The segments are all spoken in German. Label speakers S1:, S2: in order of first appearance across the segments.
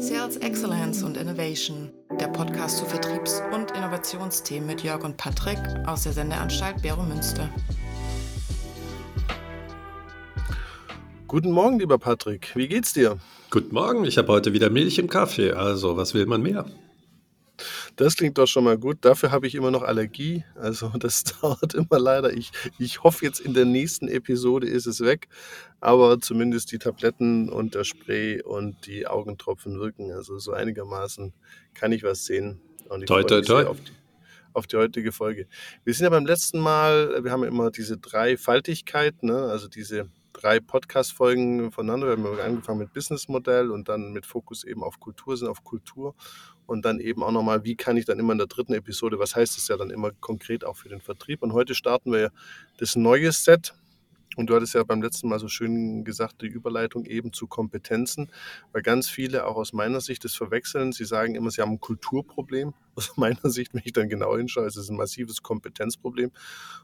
S1: Sales Excellence und Innovation, der Podcast zu Vertriebs- und Innovationsthemen mit Jörg und Patrick aus der Sendeanstalt Bero Münster.
S2: Guten Morgen, lieber Patrick. Wie geht's dir?
S3: Guten Morgen. Ich habe heute wieder Milch im Kaffee. Also, was will man mehr?
S2: Das klingt doch schon mal gut. Dafür habe ich immer noch Allergie. Also das dauert immer leider. Ich, ich hoffe jetzt in der nächsten Episode ist es weg. Aber zumindest die Tabletten und der Spray und die Augentropfen wirken. Also so einigermaßen kann ich was sehen. Und ich
S3: toi, toi, toi.
S2: Auf die, auf die heutige Folge. Wir sind ja beim letzten Mal, wir haben ja immer diese Dreifaltigkeit, ne? also diese drei Podcast-Folgen voneinander. Wir haben angefangen mit Businessmodell und dann mit Fokus eben auf Kultur, sind auf Kultur und dann eben auch nochmal, wie kann ich dann immer in der dritten Episode, was heißt das ja dann immer konkret auch für den Vertrieb. Und heute starten wir das neue Set. Und du hattest ja beim letzten Mal so schön gesagt, die Überleitung eben zu Kompetenzen, weil ganz viele auch aus meiner Sicht das verwechseln. Sie sagen immer, sie haben ein Kulturproblem. Aus meiner Sicht, wenn ich dann genau hinschaue, ist es ein massives Kompetenzproblem.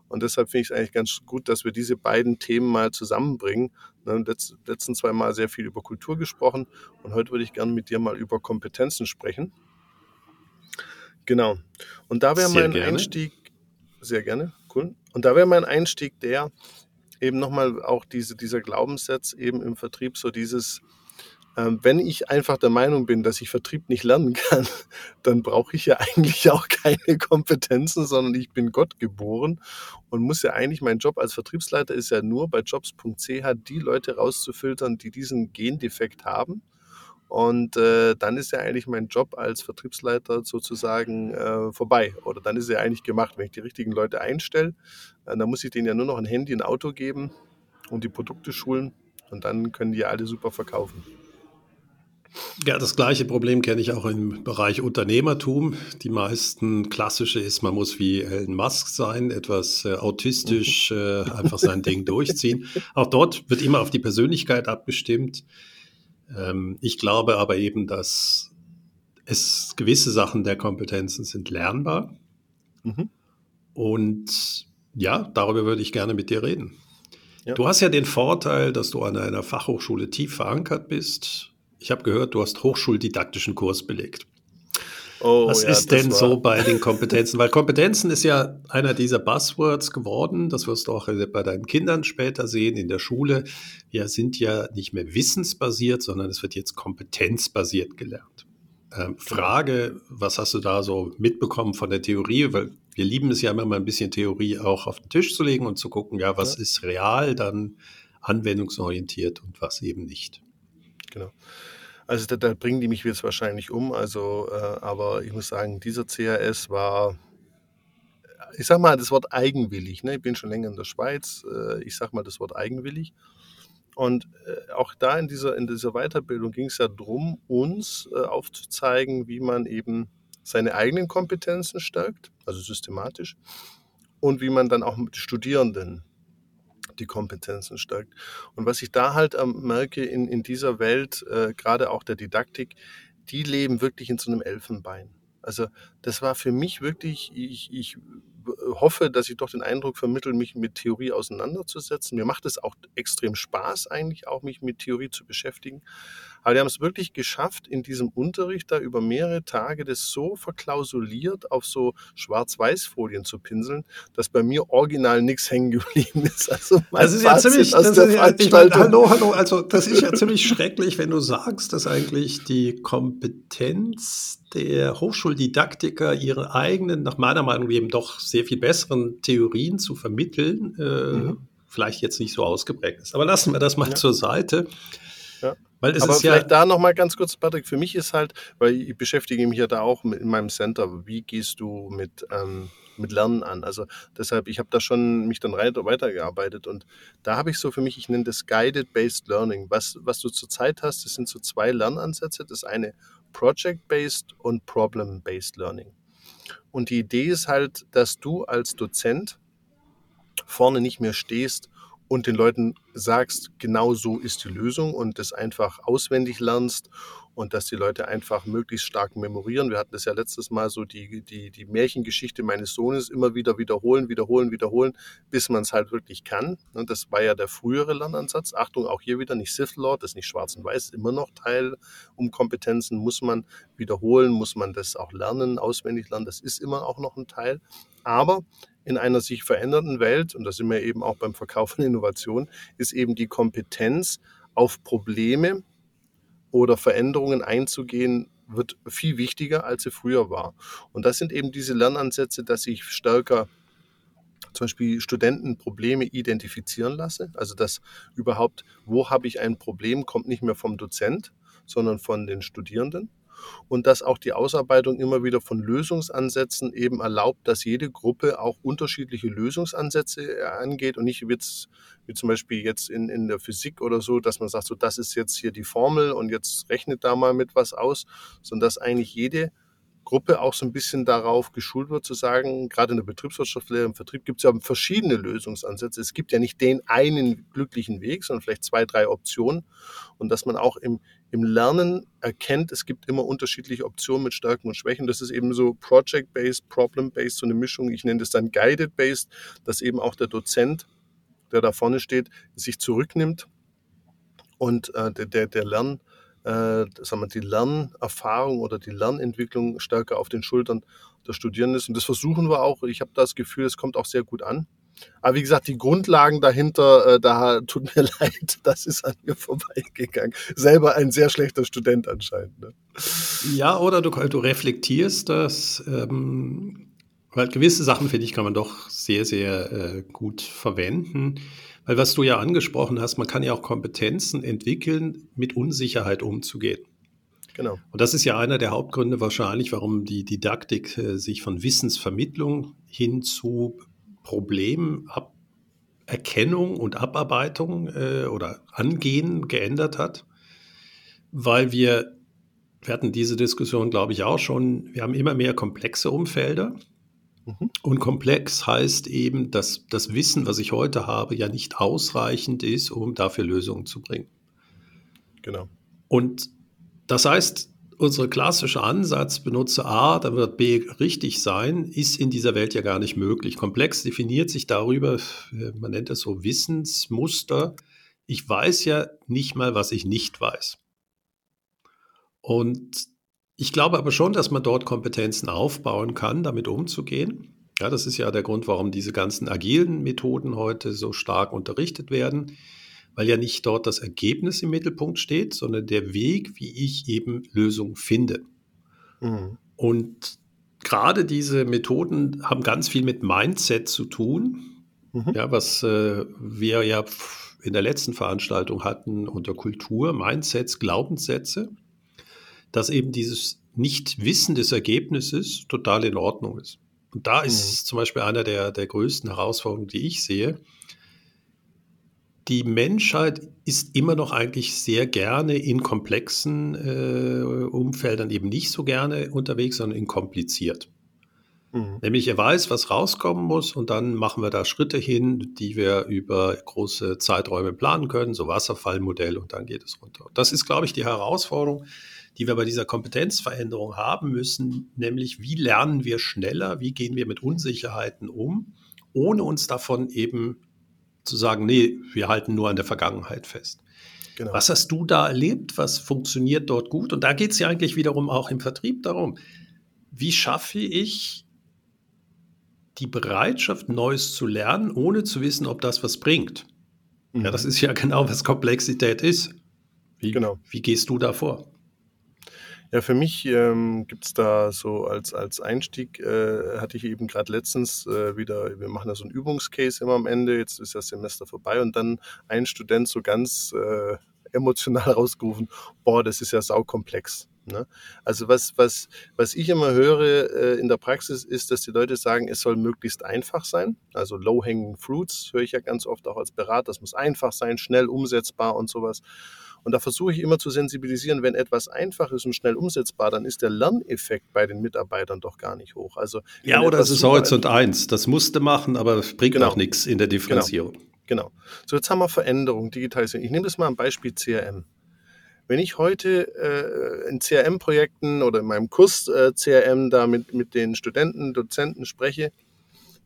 S2: Und deshalb finde ich es eigentlich ganz gut, dass wir diese beiden Themen mal zusammenbringen. Wir haben letzten zwei Mal sehr viel über Kultur gesprochen und heute würde ich gerne mit dir mal über Kompetenzen sprechen. Genau. Und da wäre mein gerne. Einstieg, sehr gerne, cool. Und da wäre mein Einstieg der, eben nochmal auch diese, dieser Glaubenssatz eben im Vertrieb, so dieses, ähm, wenn ich einfach der Meinung bin, dass ich Vertrieb nicht lernen kann, dann brauche ich ja eigentlich auch keine Kompetenzen, sondern ich bin Gott geboren und muss ja eigentlich, mein Job als Vertriebsleiter ist ja nur bei jobs.ch die Leute rauszufiltern, die diesen Gendefekt haben und äh, dann ist ja eigentlich mein Job als Vertriebsleiter sozusagen äh, vorbei. Oder dann ist er eigentlich gemacht. Wenn ich die richtigen Leute einstelle, äh, dann muss ich denen ja nur noch ein Handy, ein Auto geben und die Produkte schulen. Und dann können die ja alle super verkaufen.
S3: Ja, das gleiche Problem kenne ich auch im Bereich Unternehmertum. Die meisten klassische ist, man muss wie Elon Musk sein, etwas äh, autistisch, äh, einfach sein Ding durchziehen. Auch dort wird immer auf die Persönlichkeit abgestimmt. Ähm, ich glaube aber eben, dass es gewisse Sachen der Kompetenzen sind lernbar. Mhm. Und ja, darüber würde ich gerne mit dir reden. Ja. Du hast ja den Vorteil, dass du an einer Fachhochschule tief verankert bist. Ich habe gehört, du hast hochschuldidaktischen Kurs belegt. Oh, Was ja, ist denn so bei den Kompetenzen? Weil Kompetenzen ist ja einer dieser Buzzwords geworden. Das wirst du auch bei deinen Kindern später sehen in der Schule. Wir sind ja nicht mehr wissensbasiert, sondern es wird jetzt kompetenzbasiert gelernt. Ähm, Frage, was hast du da so mitbekommen von der Theorie? Weil wir lieben es ja immer mal ein bisschen Theorie auch auf den Tisch zu legen und zu gucken, ja, was ja. ist real, dann anwendungsorientiert und was eben nicht.
S2: Genau. Also da, da, bringen die mich jetzt wahrscheinlich um. Also, äh, aber ich muss sagen, dieser CRS war, ich sag mal, das Wort eigenwillig. Ne? Ich bin schon länger in der Schweiz. Äh, ich sag mal das Wort eigenwillig. Und äh, auch da in dieser, in dieser Weiterbildung ging es ja darum, uns äh, aufzuzeigen, wie man eben seine eigenen Kompetenzen stärkt, also systematisch, und wie man dann auch mit Studierenden die Kompetenzen stärkt. Und was ich da halt ähm, merke in, in dieser Welt, äh, gerade auch der Didaktik, die leben wirklich in so einem Elfenbein. Also das war für mich wirklich, ich, ich hoffe, dass ich doch den Eindruck vermittle, mich mit Theorie auseinanderzusetzen. Mir macht es auch extrem Spaß eigentlich, auch mich mit Theorie zu beschäftigen. Aber die haben es wirklich geschafft, in diesem Unterricht da über mehrere Tage das so verklausuliert auf so Schwarz-Weiß-Folien zu pinseln, dass bei mir original nichts hängen geblieben ist.
S3: Also das ist ja ziemlich, ist ja, ich meine, hallo, hallo, also das ist ja ziemlich schrecklich, wenn du sagst, dass eigentlich die Kompetenz der Hochschuldidaktiker ihre eigenen, nach meiner Meinung eben doch sehr viel besseren Theorien zu vermitteln, äh, mhm. vielleicht jetzt nicht so ausgeprägt ist. Aber lassen wir das mal ja. zur Seite.
S2: Ja. Weil es Aber ist vielleicht ja da noch mal ganz kurz, Patrick, für mich ist halt, weil ich beschäftige mich ja da auch mit, in meinem Center, wie gehst du mit, ähm, mit Lernen an? Also deshalb, ich habe da schon mich dann weitergearbeitet und da habe ich so für mich, ich nenne das Guided Based Learning. Was, was du zurzeit hast, das sind so zwei Lernansätze. Das eine Project-Based und Problem-Based Learning. Und die Idee ist halt, dass du als Dozent vorne nicht mehr stehst und den Leuten sagst, genau so ist die Lösung und das einfach auswendig lernst und dass die Leute einfach möglichst stark memorieren. Wir hatten das ja letztes Mal so die, die, die Märchengeschichte meines Sohnes immer wieder wiederholen, wiederholen, wiederholen, bis man es halt wirklich kann. Und das war ja der frühere Lernansatz. Achtung, auch hier wieder nicht Sith Lord, das ist nicht schwarz und weiß, immer noch Teil um Kompetenzen, muss man wiederholen, muss man das auch lernen, auswendig lernen, das ist immer auch noch ein Teil. Aber in einer sich verändernden Welt, und da sind wir eben auch beim Verkauf von Innovation, ist eben die Kompetenz auf Probleme, oder Veränderungen einzugehen, wird viel wichtiger, als sie früher war. Und das sind eben diese Lernansätze, dass ich stärker zum Beispiel Studenten Probleme identifizieren lasse. Also dass überhaupt, wo habe ich ein Problem, kommt nicht mehr vom Dozent, sondern von den Studierenden und dass auch die Ausarbeitung immer wieder von Lösungsansätzen eben erlaubt, dass jede Gruppe auch unterschiedliche Lösungsansätze äh, angeht und nicht jetzt, wie zum Beispiel jetzt in, in der Physik oder so, dass man sagt, so das ist jetzt hier die Formel und jetzt rechnet da mal mit was aus, sondern dass eigentlich jede Gruppe auch so ein bisschen darauf geschult wird, zu sagen, gerade in der Betriebswirtschaftslehre, im Vertrieb gibt es ja verschiedene Lösungsansätze. Es gibt ja nicht den einen glücklichen Weg, sondern vielleicht zwei, drei Optionen. Und dass man auch im, im Lernen erkennt, es gibt immer unterschiedliche Optionen mit Stärken und Schwächen. Das ist eben so Project-Based, Problem-Based, so eine Mischung. Ich nenne das dann Guided-Based, dass eben auch der Dozent, der da vorne steht, sich zurücknimmt und äh, der, der, der Lern, äh, sagen wir, die Lernerfahrung oder die Lernentwicklung stärker auf den Schultern der Studierenden ist. Und das versuchen wir auch. Ich habe das Gefühl, es kommt auch sehr gut an. Aber wie gesagt, die Grundlagen dahinter, äh, da tut mir leid, das ist an mir vorbeigegangen. Selber ein sehr schlechter Student anscheinend. Ne?
S3: Ja, oder du, du reflektierst das, ähm, weil gewisse Sachen, finde ich, kann man doch sehr, sehr äh, gut verwenden. Weil was du ja angesprochen hast, man kann ja auch Kompetenzen entwickeln, mit Unsicherheit umzugehen. Genau. Und das ist ja einer der Hauptgründe wahrscheinlich, warum die Didaktik äh, sich von Wissensvermittlung hin zu Problemerkennung und Abarbeitung äh, oder Angehen geändert hat, weil wir, wir hatten diese Diskussion, glaube ich, auch schon, wir haben immer mehr komplexe Umfelder. Mhm. Und komplex heißt eben, dass das Wissen, was ich heute habe, ja nicht ausreichend ist, um dafür Lösungen zu bringen.
S2: Genau.
S3: Und das heißt, unser klassischer Ansatz, benutze A, dann wird B richtig sein, ist in dieser Welt ja gar nicht möglich. Komplex definiert sich darüber, man nennt es so Wissensmuster. Ich weiß ja nicht mal, was ich nicht weiß. Und ich glaube aber schon, dass man dort Kompetenzen aufbauen kann, damit umzugehen. Ja, das ist ja der Grund, warum diese ganzen agilen Methoden heute so stark unterrichtet werden weil ja nicht dort das Ergebnis im Mittelpunkt steht, sondern der Weg, wie ich eben Lösungen finde. Mhm. Und gerade diese Methoden haben ganz viel mit Mindset zu tun, mhm. ja, was äh, wir ja in der letzten Veranstaltung hatten unter Kultur, Mindsets, Glaubenssätze, dass eben dieses Nichtwissen des Ergebnisses total in Ordnung ist. Und da ist mhm. zum Beispiel einer der, der größten Herausforderungen, die ich sehe, die Menschheit ist immer noch eigentlich sehr gerne in komplexen äh, Umfeldern eben nicht so gerne unterwegs, sondern in kompliziert. Mhm. Nämlich er weiß, was rauskommen muss und dann machen wir da Schritte hin, die wir über große Zeiträume planen können, so Wasserfallmodell und dann geht es runter. Das ist, glaube ich, die Herausforderung, die wir bei dieser Kompetenzveränderung haben müssen, nämlich wie lernen wir schneller, wie gehen wir mit Unsicherheiten um, ohne uns davon eben zu sagen, nee, wir halten nur an der Vergangenheit fest. Genau. Was hast du da erlebt? Was funktioniert dort gut? Und da geht es ja eigentlich wiederum auch im Vertrieb darum, wie schaffe ich die Bereitschaft, Neues zu lernen, ohne zu wissen, ob das was bringt. Mhm. Ja, das ist ja genau, was Komplexität ist. Wie, genau. wie gehst du da vor?
S2: Ja, für mich ähm, gibt es da so als, als Einstieg, äh, hatte ich eben gerade letztens äh, wieder, wir machen da so ein Übungscase immer am Ende, jetzt ist das Semester vorbei und dann ein Student so ganz äh, emotional rausgerufen, boah, das ist ja saukomplex. Ne? Also was, was, was ich immer höre äh, in der Praxis ist, dass die Leute sagen, es soll möglichst einfach sein. Also low-hanging fruits höre ich ja ganz oft auch als Berater. Das muss einfach sein, schnell umsetzbar und sowas. Und da versuche ich immer zu sensibilisieren, wenn etwas einfach ist und schnell umsetzbar, dann ist der Lerneffekt bei den Mitarbeitern doch gar nicht hoch. Also
S3: ja, oder es ist Horizont 1. Das musste machen, aber es bringt genau. auch nichts in der Differenzierung.
S2: Genau. Genau. So, jetzt haben wir Veränderung, Digitalisierung. Ich nehme das mal ein Beispiel CRM. Wenn ich heute äh, in CRM-Projekten oder in meinem Kurs äh, CRM da mit, mit den Studenten, Dozenten spreche,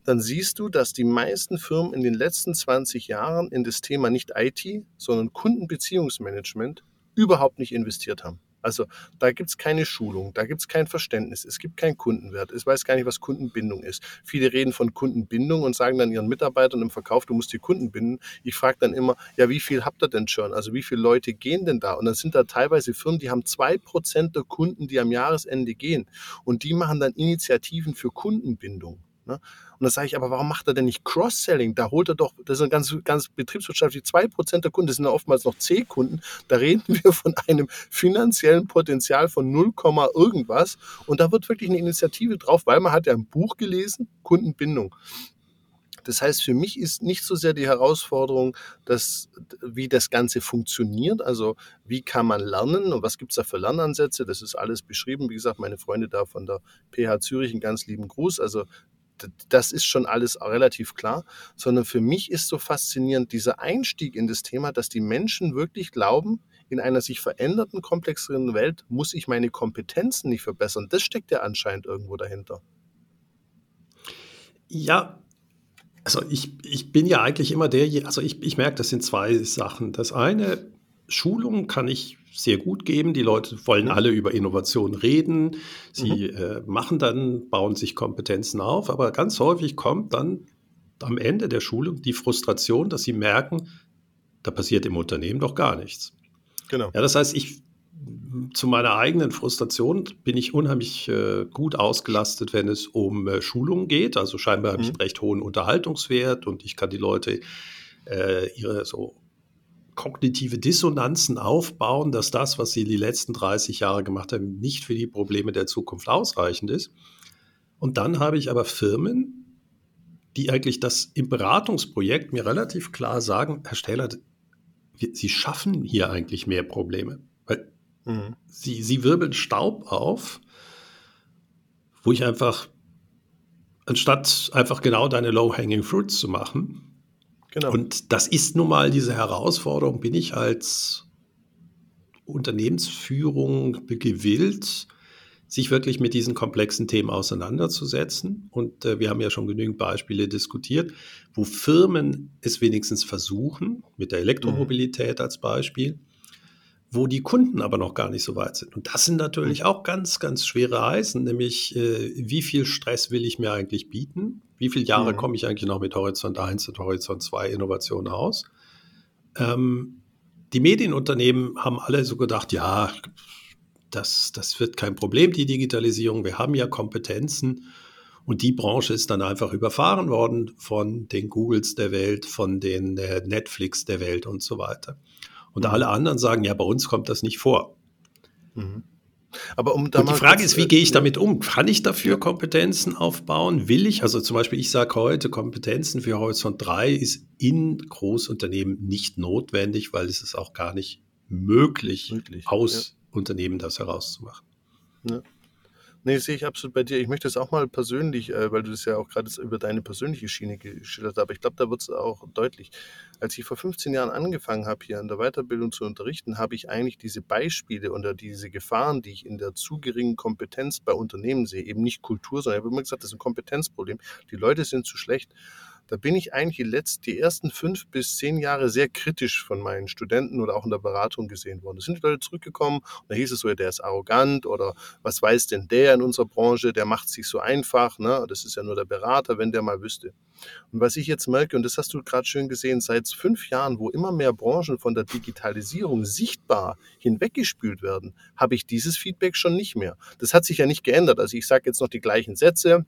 S2: dann siehst du, dass die meisten Firmen in den letzten 20 Jahren in das Thema nicht IT, sondern Kundenbeziehungsmanagement überhaupt nicht investiert haben. Also da gibt es keine Schulung, da gibt es kein Verständnis, es gibt keinen Kundenwert, es weiß gar nicht, was Kundenbindung ist. Viele reden von Kundenbindung und sagen dann ihren Mitarbeitern im Verkauf, du musst die Kunden binden. Ich frage dann immer, ja, wie viel habt ihr denn schon? Also wie viele Leute gehen denn da? Und dann sind da teilweise Firmen, die haben zwei Prozent der Kunden, die am Jahresende gehen. Und die machen dann Initiativen für Kundenbindung. Ne? Und da sage ich, aber warum macht er denn nicht Cross-Selling? Da holt er doch, das ein ganz, ganz betriebswirtschaftlich, zwei Prozent der Kunden, das sind oftmals noch C-Kunden. Da reden wir von einem finanziellen Potenzial von 0, irgendwas. Und da wird wirklich eine Initiative drauf, weil man hat ja ein Buch gelesen, Kundenbindung. Das heißt, für mich ist nicht so sehr die Herausforderung, dass, wie das Ganze funktioniert, also wie kann man lernen und was gibt es da für Lernansätze. Das ist alles beschrieben. Wie gesagt, meine Freunde da von der PH Zürich, einen ganz lieben Gruß. Also das ist schon alles relativ klar, sondern für mich ist so faszinierend dieser Einstieg in das Thema, dass die Menschen wirklich glauben, in einer sich veränderten, komplexeren Welt muss ich meine Kompetenzen nicht verbessern. Das steckt ja anscheinend irgendwo dahinter.
S3: Ja, also ich, ich bin ja eigentlich immer der, also ich, ich merke, das sind zwei Sachen. Das eine, Schulung kann ich sehr gut geben. Die Leute wollen mhm. alle über Innovation reden. Sie mhm. äh, machen dann, bauen sich Kompetenzen auf. Aber ganz häufig kommt dann am Ende der Schulung die Frustration, dass sie merken, da passiert im Unternehmen doch gar nichts. Genau. Ja, das heißt, ich zu meiner eigenen Frustration bin ich unheimlich äh, gut ausgelastet, wenn es um äh, Schulungen geht. Also scheinbar mhm. habe ich einen recht hohen Unterhaltungswert und ich kann die Leute äh, ihre so kognitive Dissonanzen aufbauen, dass das, was sie die letzten 30 Jahre gemacht haben, nicht für die Probleme der Zukunft ausreichend ist. Und dann habe ich aber Firmen, die eigentlich das im Beratungsprojekt mir relativ klar sagen, Herr Stähler, Sie schaffen hier eigentlich mehr Probleme. Weil mhm. sie, sie wirbeln Staub auf, wo ich einfach, anstatt einfach genau deine Low-Hanging Fruits zu machen, Genau. Und das ist nun mal diese Herausforderung, bin ich als Unternehmensführung gewillt, sich wirklich mit diesen komplexen Themen auseinanderzusetzen. Und äh, wir haben ja schon genügend Beispiele diskutiert, wo Firmen es wenigstens versuchen, mit der Elektromobilität als Beispiel, wo die Kunden aber noch gar nicht so weit sind. Und das sind natürlich mhm. auch ganz, ganz schwere Eisen, nämlich äh, wie viel Stress will ich mir eigentlich bieten? Wie viele Jahre mhm. komme ich eigentlich noch mit Horizont 1 und Horizont 2 Innovation aus? Ähm, die Medienunternehmen haben alle so gedacht, ja, das, das wird kein Problem, die Digitalisierung. Wir haben ja Kompetenzen. Und die Branche ist dann einfach überfahren worden von den Googles der Welt, von den äh, Netflix der Welt und so weiter. Und mhm. alle anderen sagen, ja, bei uns kommt das nicht vor. Mhm. Aber um da und die Frage ist, wie gehe ich äh, damit um? Kann ich dafür Kompetenzen aufbauen? Will ich? Also zum Beispiel, ich sage heute, Kompetenzen für Horizont 3 ist in Großunternehmen nicht notwendig, weil es ist auch gar nicht möglich, möglich aus ja. Unternehmen das herauszumachen.
S2: Ja. Nee, sehe ich absolut bei dir. Ich möchte es auch mal persönlich, äh, weil du das ja auch gerade über deine persönliche Schiene geschildert hast, aber ich glaube, da wird es auch deutlich. Als ich vor 15 Jahren angefangen habe, hier an der Weiterbildung zu unterrichten, habe ich eigentlich diese Beispiele oder diese Gefahren, die ich in der zu geringen Kompetenz bei Unternehmen sehe, eben nicht Kultur, sondern ich habe immer gesagt, das ist ein Kompetenzproblem. Die Leute sind zu schlecht da bin ich eigentlich die, letzten, die ersten fünf bis zehn Jahre sehr kritisch von meinen Studenten oder auch in der Beratung gesehen worden. Da sind die Leute zurückgekommen und da hieß es so, der ist arrogant oder was weiß denn der in unserer Branche, der macht sich so einfach, ne? das ist ja nur der Berater, wenn der mal wüsste. Und was ich jetzt merke, und das hast du gerade schön gesehen, seit fünf Jahren, wo immer mehr Branchen von der Digitalisierung sichtbar hinweggespült werden, habe ich dieses Feedback schon nicht mehr. Das hat sich ja nicht geändert. Also ich sage jetzt noch die gleichen Sätze,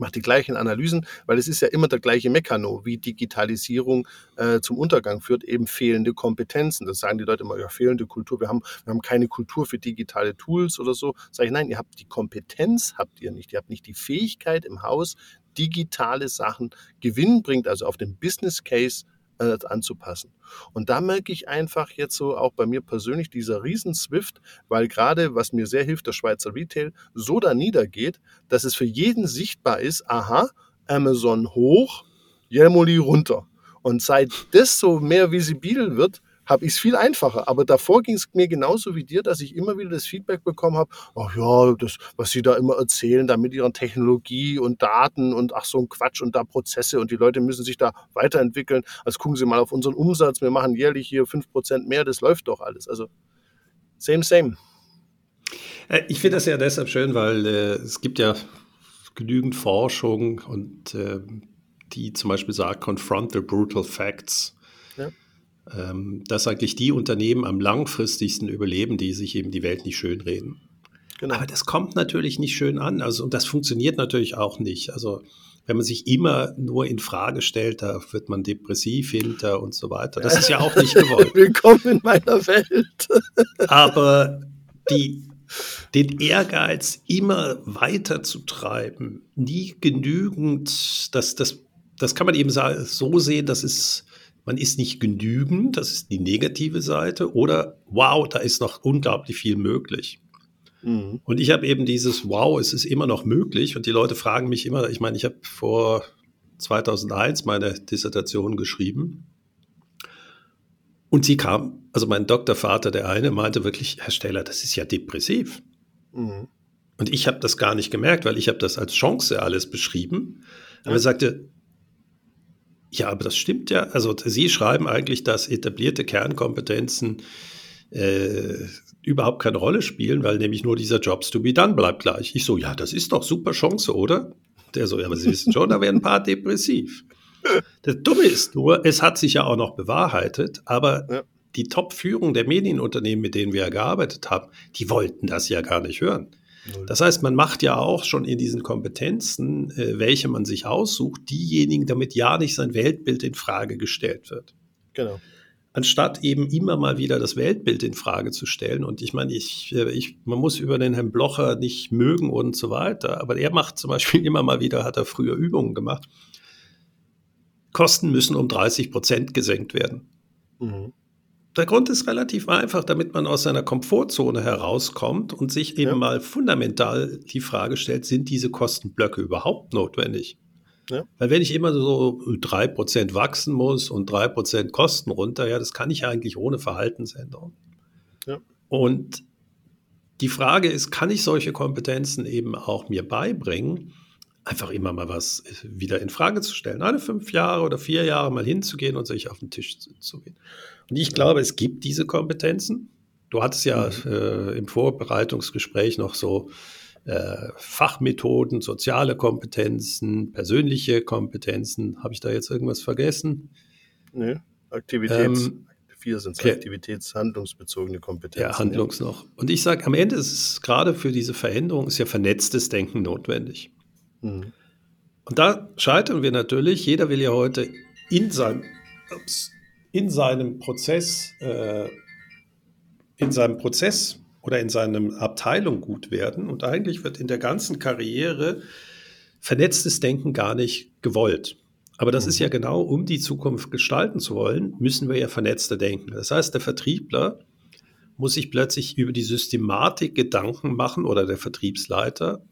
S2: macht die gleichen Analysen, weil es ist ja immer der gleiche Mekano, wie Digitalisierung äh, zum Untergang führt, eben fehlende Kompetenzen. Das sagen die Leute immer, ja, fehlende Kultur, wir haben, wir haben keine Kultur für digitale Tools oder so. Sag ich, nein, ihr habt die Kompetenz, habt ihr nicht. Ihr habt nicht die Fähigkeit im Haus, digitale Sachen gewinnbringend, also auf den Business Case äh, anzupassen. Und da merke ich einfach jetzt so auch bei mir persönlich dieser riesen Swift, weil gerade, was mir sehr hilft, der Schweizer Retail, so da niedergeht, dass es für jeden sichtbar ist, aha, Amazon hoch, Jelmoli runter. Und seit das so mehr visibil wird, habe ich es viel einfacher. Aber davor ging es mir genauso wie dir, dass ich immer wieder das Feedback bekommen habe, ach ja, das, was sie da immer erzählen, da mit ihrer Technologie und Daten und ach so ein Quatsch und da Prozesse und die Leute müssen sich da weiterentwickeln. Also gucken Sie mal auf unseren Umsatz, wir machen jährlich hier 5% mehr, das läuft doch alles. Also same, same.
S3: Äh, ich finde das ja deshalb schön, weil äh, es gibt ja genügend Forschung und äh, die zum Beispiel sagt, confront the brutal facts. Ja. Ähm, dass eigentlich die Unternehmen am langfristigsten überleben, die sich eben die Welt nicht schönreden. Genau. Aber das kommt natürlich nicht schön an. Also, und das funktioniert natürlich auch nicht. Also, wenn man sich immer nur in Frage stellt, da wird man depressiv hinter und so weiter. Das ist ja auch nicht gewollt.
S2: Willkommen in meiner Welt.
S3: Aber die, den Ehrgeiz immer weiter zu treiben, nie genügend, das, das, das kann man eben so sehen, das ist man ist nicht genügend, das ist die negative Seite, oder wow, da ist noch unglaublich viel möglich. Mhm. Und ich habe eben dieses wow, es ist immer noch möglich und die Leute fragen mich immer, ich meine, ich habe vor 2001 meine Dissertation geschrieben und sie kam, also mein Doktorvater, der eine, meinte wirklich, Herr Steller, das ist ja depressiv. Mhm. Und ich habe das gar nicht gemerkt, weil ich habe das als Chance alles beschrieben. Aber er sagte, ja, aber das stimmt ja. Also Sie schreiben eigentlich, dass etablierte Kernkompetenzen äh, überhaupt keine Rolle spielen, weil nämlich nur dieser Jobs to be done bleibt gleich. Ich so, ja, das ist doch super Chance, oder? Der so, ja, aber Sie wissen schon, da werden ein paar depressiv. Das Dumme ist nur, es hat sich ja auch noch bewahrheitet, aber ja. die Top-Führung der Medienunternehmen, mit denen wir ja gearbeitet haben, die wollten das ja gar nicht hören. Das heißt, man macht ja auch schon in diesen Kompetenzen, äh, welche man sich aussucht, diejenigen, damit ja nicht sein Weltbild in Frage gestellt wird.
S2: Genau.
S3: Anstatt eben immer mal wieder das Weltbild in Frage zu stellen. Und ich meine, ich, äh, ich, man muss über den Herrn Blocher nicht mögen und so weiter, aber er macht zum Beispiel immer mal wieder, hat er früher Übungen gemacht. Kosten müssen um 30 Prozent gesenkt werden. Mhm. Der Grund ist relativ einfach, damit man aus seiner Komfortzone herauskommt und sich eben ja. mal fundamental die Frage stellt, sind diese Kostenblöcke überhaupt notwendig? Ja. Weil wenn ich immer so drei Prozent wachsen muss und drei Prozent Kosten runter, ja, das kann ich eigentlich ohne Verhaltensänderung. Ja. Und die Frage ist, kann ich solche Kompetenzen eben auch mir beibringen? Einfach immer mal was wieder in Frage zu stellen. Alle fünf Jahre oder vier Jahre mal hinzugehen und sich auf den Tisch zu, zu gehen. Und ich glaube, es gibt diese Kompetenzen. Du hattest ja mhm. äh, im Vorbereitungsgespräch noch so äh, Fachmethoden, soziale Kompetenzen, persönliche Kompetenzen. Habe ich da jetzt irgendwas vergessen?
S2: Nö, Aktivitäts. Ähm, vier sind es okay. aktivitätshandlungsbezogene Kompetenzen.
S3: Ja, Handlungs ja. noch. Und ich sage, am Ende ist es gerade für diese Veränderung ist ja vernetztes Denken notwendig. Mhm. Und da scheitern wir natürlich. Jeder will ja heute in seinem, ups, in seinem Prozess, äh, in seinem Prozess oder in seiner Abteilung gut werden. Und eigentlich wird in der ganzen Karriere vernetztes Denken gar nicht gewollt. Aber das mhm. ist ja genau, um die Zukunft gestalten zu wollen, müssen wir ja vernetzter denken. Das heißt, der Vertriebler muss sich plötzlich über die Systematik Gedanken machen oder der Vertriebsleiter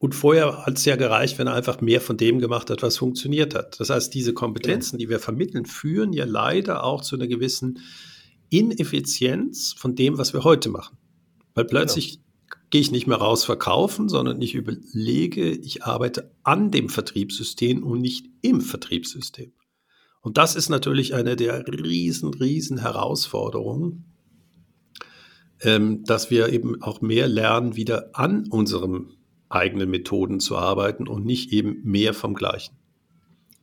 S3: und vorher hat es ja gereicht, wenn er einfach mehr von dem gemacht hat, was funktioniert hat. Das heißt, diese Kompetenzen, die wir vermitteln, führen ja leider auch zu einer gewissen Ineffizienz von dem, was wir heute machen. Weil plötzlich genau. gehe ich nicht mehr raus verkaufen, sondern ich überlege, ich arbeite an dem Vertriebssystem und nicht im Vertriebssystem. Und das ist natürlich eine der riesen, riesen Herausforderungen, ähm, dass wir eben auch mehr lernen, wieder an unserem eigenen Methoden zu arbeiten und nicht eben mehr vom Gleichen.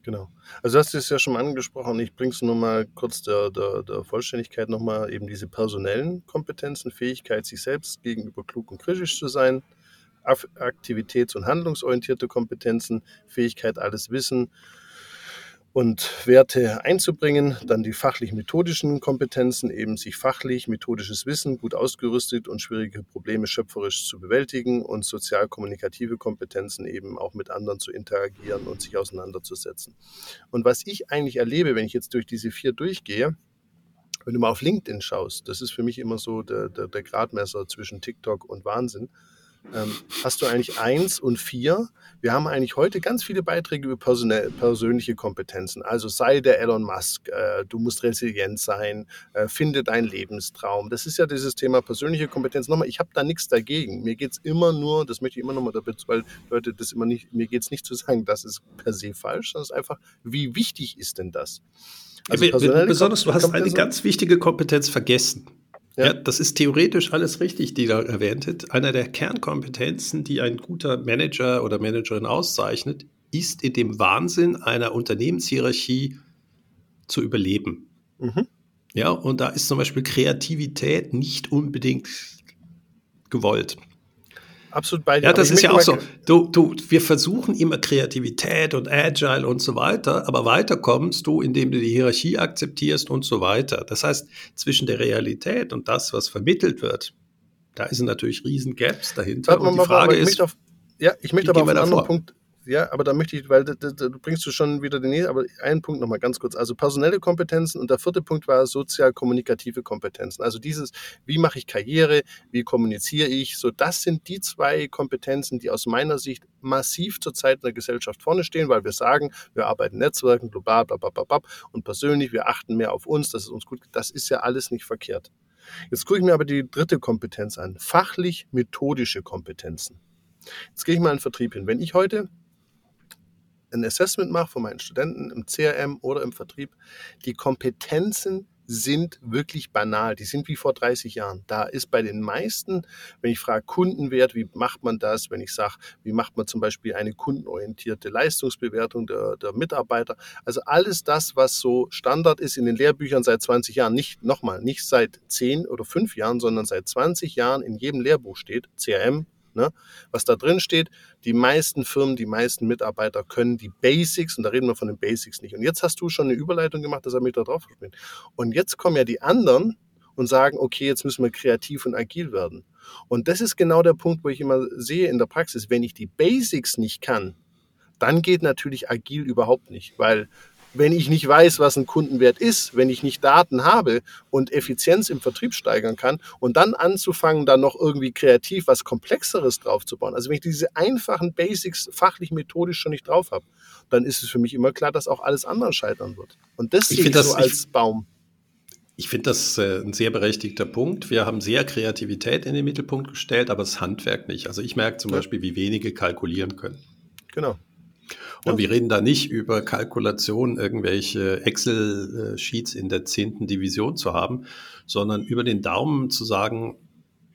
S2: Genau. Also hast du es ja schon mal angesprochen. Ich bringe es nur mal kurz der, der, der Vollständigkeit nochmal eben diese personellen Kompetenzen, Fähigkeit, sich selbst gegenüber klug und kritisch zu sein, aktivitäts- und handlungsorientierte Kompetenzen, Fähigkeit, alles Wissen, und Werte einzubringen. Dann die fachlich-methodischen Kompetenzen, eben sich fachlich, methodisches Wissen gut ausgerüstet und schwierige Probleme schöpferisch zu bewältigen und sozial-kommunikative Kompetenzen eben auch mit anderen zu interagieren und sich auseinanderzusetzen. Und was ich eigentlich erlebe, wenn ich jetzt durch diese vier durchgehe, wenn du mal auf LinkedIn schaust, das ist für mich immer so der, der, der Gradmesser zwischen TikTok und Wahnsinn. Ähm, hast du eigentlich eins und vier. Wir haben eigentlich heute ganz viele Beiträge über persönliche Kompetenzen. Also sei der Elon Musk, äh, du musst resilient sein, äh, finde deinen Lebenstraum. Das ist ja dieses Thema persönliche Kompetenz. Nochmal, ich habe da nichts dagegen. Mir geht es immer nur, das möchte ich immer nochmal weil Leute das immer nicht, mir geht es nicht zu sagen, das ist per se falsch, sondern es ist einfach, wie wichtig ist denn das?
S3: Also Besonders, du hast eine ganz wichtige Kompetenz vergessen. Ja. ja. das ist theoretisch alles richtig, die da erwähnt Einer der Kernkompetenzen, die ein guter Manager oder Managerin auszeichnet, ist in dem Wahnsinn einer Unternehmenshierarchie zu überleben. Mhm. Ja, und da ist zum Beispiel Kreativität nicht unbedingt gewollt
S2: absolut bei
S3: dir. Ja, das ist ja auch so. Du, du, wir versuchen immer Kreativität und Agile und so weiter, aber weiter kommst du, indem du die Hierarchie akzeptierst und so weiter. Das heißt, zwischen der Realität und das, was vermittelt wird, da sind natürlich riesen Gaps dahinter.
S2: Warte, und die Frage ist, auf, ja, ich möchte aber auf einen anderen Punkt, ja, aber da möchte ich, weil da, da, da bringst du schon wieder den nächsten, aber einen Punkt nochmal ganz kurz. Also personelle Kompetenzen und der vierte Punkt war sozial-kommunikative Kompetenzen. Also dieses, wie mache ich Karriere, wie kommuniziere ich, so das sind die zwei Kompetenzen, die aus meiner Sicht massiv zurzeit in der Gesellschaft vorne stehen, weil wir sagen, wir arbeiten Netzwerken, global, bla, bla, bla, bla, und persönlich, wir achten mehr auf uns, das ist uns gut, das ist ja alles nicht verkehrt. Jetzt gucke ich mir aber die dritte Kompetenz an, fachlich-methodische Kompetenzen. Jetzt gehe ich mal in den Vertrieb hin. Wenn ich heute ein Assessment mache von meinen Studenten im CRM oder im Vertrieb, die Kompetenzen sind wirklich banal. Die sind wie vor 30 Jahren. Da ist bei den meisten, wenn ich frage Kundenwert, wie macht man das? Wenn ich sage, wie macht man zum Beispiel eine kundenorientierte Leistungsbewertung der, der Mitarbeiter? Also alles das, was so Standard ist in den Lehrbüchern seit 20 Jahren, nicht nochmal, nicht seit 10 oder 5 Jahren, sondern seit 20 Jahren in jedem Lehrbuch steht, CRM, Ne? Was da drin steht, die meisten Firmen, die meisten Mitarbeiter können die Basics, und da reden wir von den Basics nicht. Und jetzt hast du schon eine Überleitung gemacht, dass er mich da drauf verspielt. Und jetzt kommen ja die anderen und sagen, okay, jetzt müssen wir kreativ und agil werden. Und das ist genau der Punkt, wo ich immer sehe in der Praxis, wenn ich die Basics nicht kann, dann geht natürlich agil überhaupt nicht, weil wenn ich nicht weiß, was ein Kundenwert ist, wenn ich nicht Daten habe und Effizienz im Vertrieb steigern kann und dann anzufangen, dann noch irgendwie kreativ was Komplexeres draufzubauen. Also wenn ich diese einfachen Basics fachlich methodisch schon nicht drauf habe, dann ist es für mich immer klar, dass auch alles andere scheitern wird. Und das sehe ich, das, so als ich, Baum.
S3: Ich finde das äh, ein sehr berechtigter Punkt. Wir haben sehr Kreativität in den Mittelpunkt gestellt, aber das Handwerk nicht. Also ich merke zum ja. Beispiel, wie wenige kalkulieren können.
S2: Genau.
S3: Und wir reden da nicht über Kalkulation, irgendwelche Excel-Sheets in der zehnten Division zu haben, sondern über den Daumen zu sagen,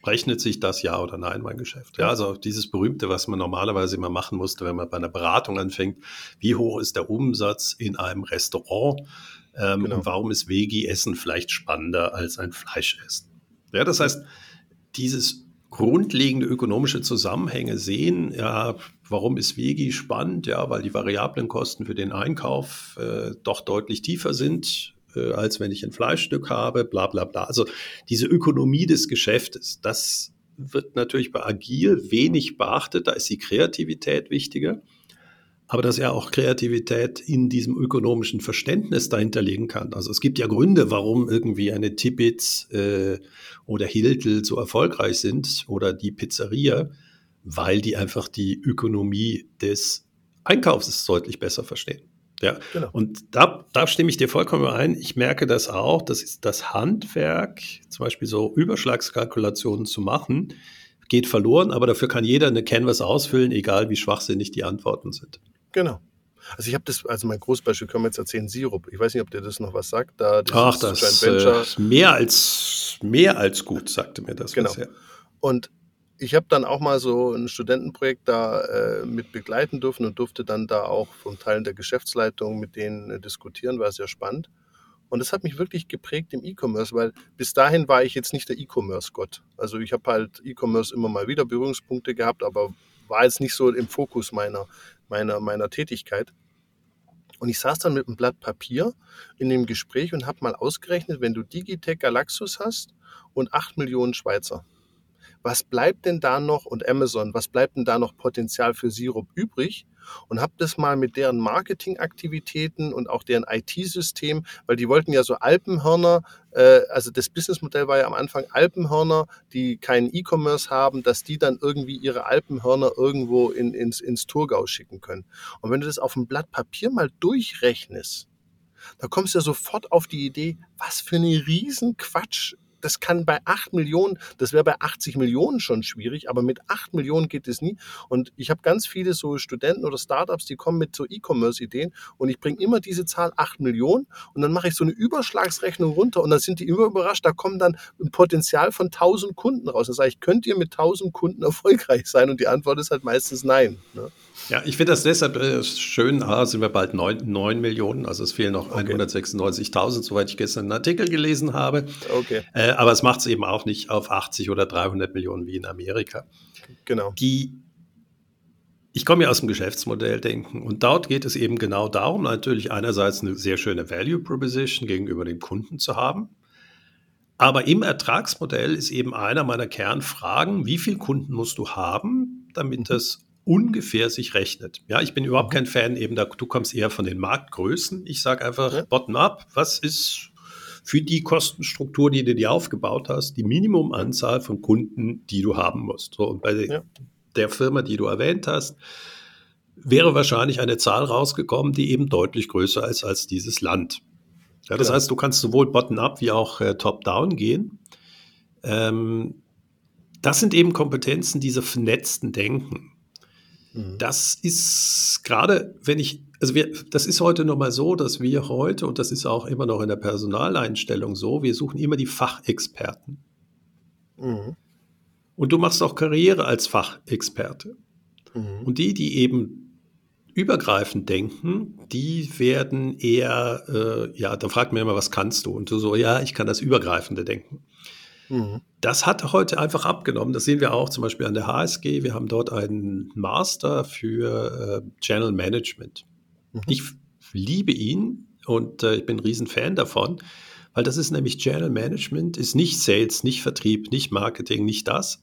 S3: rechnet sich das ja oder nein, mein Geschäft. Ja, also dieses berühmte, was man normalerweise immer machen musste, wenn man bei einer Beratung anfängt, wie hoch ist der Umsatz in einem Restaurant ähm, genau. und warum ist Veggie-Essen vielleicht spannender als ein Fleischessen? Ja, das heißt, dieses grundlegende ökonomische Zusammenhänge sehen. Ja, warum ist Vegi spannend? Ja, weil die variablen Kosten für den Einkauf äh, doch deutlich tiefer sind, äh, als wenn ich ein Fleischstück habe, bla bla bla. Also diese Ökonomie des Geschäftes, das wird natürlich bei Agil wenig beachtet, da ist die Kreativität wichtiger aber dass er auch Kreativität in diesem ökonomischen Verständnis dahinter legen kann. Also es gibt ja Gründe, warum irgendwie eine Tippitz äh, oder Hiltel so erfolgreich sind oder die Pizzeria, weil die einfach die Ökonomie des Einkaufs deutlich besser verstehen. Ja, genau. und da, da stimme ich dir vollkommen ein. Ich merke das auch, das ist das Handwerk, zum Beispiel so Überschlagskalkulationen zu machen, geht verloren, aber dafür kann jeder eine Canvas ausfüllen, egal wie schwachsinnig die Antworten sind.
S2: Genau. Also ich habe das, also mein Großbeispiel können wir jetzt erzählen, Sirup. Ich weiß nicht, ob dir das noch was sagt. Da,
S3: das Ach, das ist äh, mehr als mehr als gut, sagte mir das.
S2: Genau. Ja. Und ich habe dann auch mal so ein Studentenprojekt da äh, mit begleiten dürfen und durfte dann da auch von Teilen der Geschäftsleitung mit denen äh, diskutieren, war sehr spannend. Und das hat mich wirklich geprägt im E-Commerce, weil bis dahin war ich jetzt nicht der E-Commerce-Gott. Also ich habe halt E-Commerce immer mal wieder Berührungspunkte gehabt, aber war jetzt nicht so im Fokus meiner, meiner, meiner Tätigkeit. Und ich saß dann mit einem Blatt Papier in dem Gespräch und habe mal ausgerechnet, wenn du Digitec Galaxus hast und 8 Millionen Schweizer, was bleibt denn da noch und Amazon, was bleibt denn da noch Potenzial für Sirup übrig? und habe das mal mit deren Marketingaktivitäten und auch deren IT-System, weil die wollten ja so Alpenhörner, äh, also das Businessmodell war ja am Anfang Alpenhörner, die keinen E-Commerce haben, dass die dann irgendwie ihre Alpenhörner irgendwo in, ins, ins Thurgau schicken können. Und wenn du das auf dem Blatt Papier mal durchrechnest, da kommst du ja sofort auf die Idee, was für eine riesen Quatsch das kann bei 8 Millionen, das wäre bei 80 Millionen schon schwierig, aber mit 8 Millionen geht es nie. Und ich habe ganz viele so Studenten oder Startups, die kommen mit so E-Commerce-Ideen und ich bringe immer diese Zahl 8 Millionen und dann mache ich so eine Überschlagsrechnung runter und dann sind die immer überrascht, da kommen dann ein Potenzial von 1000 Kunden raus. Dann sage ich, könnt ihr mit 1000 Kunden erfolgreich sein? Und die Antwort ist halt meistens nein. Ne?
S3: Ja, ich finde das deshalb äh, schön. Ah, sind wir bald 9, 9 Millionen, also es fehlen noch okay. 196.000, soweit ich gestern einen Artikel gelesen habe. Okay. Äh, aber es macht es eben auch nicht auf 80 oder 300 Millionen wie in Amerika.
S2: Genau.
S3: Die ich komme ja aus dem Geschäftsmodell denken und dort geht es eben genau darum, natürlich einerseits eine sehr schöne Value Proposition gegenüber dem Kunden zu haben. Aber im Ertragsmodell ist eben einer meiner Kernfragen, wie viele Kunden musst du haben, damit das ungefähr sich rechnet. Ja, ich bin überhaupt kein Fan eben da, du kommst eher von den Marktgrößen. Ich sage einfach ja. bottom-up, was ist für die Kostenstruktur, die du dir aufgebaut hast, die Minimumanzahl von Kunden, die du haben musst. So, und bei ja. der Firma, die du erwähnt hast, wäre wahrscheinlich eine Zahl rausgekommen, die eben deutlich größer ist als dieses Land. Ja, das ja. heißt, du kannst sowohl bottom-up wie auch äh, top-down gehen. Ähm, das sind eben Kompetenzen dieser vernetzten Denken. Mhm. Das ist gerade, wenn ich, also wir, das ist heute noch mal so, dass wir heute, und das ist auch immer noch in der Personaleinstellung so, wir suchen immer die Fachexperten. Mhm. Und du machst auch Karriere als Fachexperte. Mhm. Und die, die eben übergreifend denken, die werden eher, äh, ja, da fragt man immer, was kannst du? Und du so, ja, ich kann das Übergreifende denken. Mhm. Das hat heute einfach abgenommen. Das sehen wir auch zum Beispiel an der HSG. Wir haben dort einen Master für äh, Channel Management. Mhm. Ich liebe ihn und äh, ich bin ein Riesenfan davon, weil das ist nämlich Channel Management, ist nicht Sales, nicht Vertrieb, nicht Marketing, nicht das,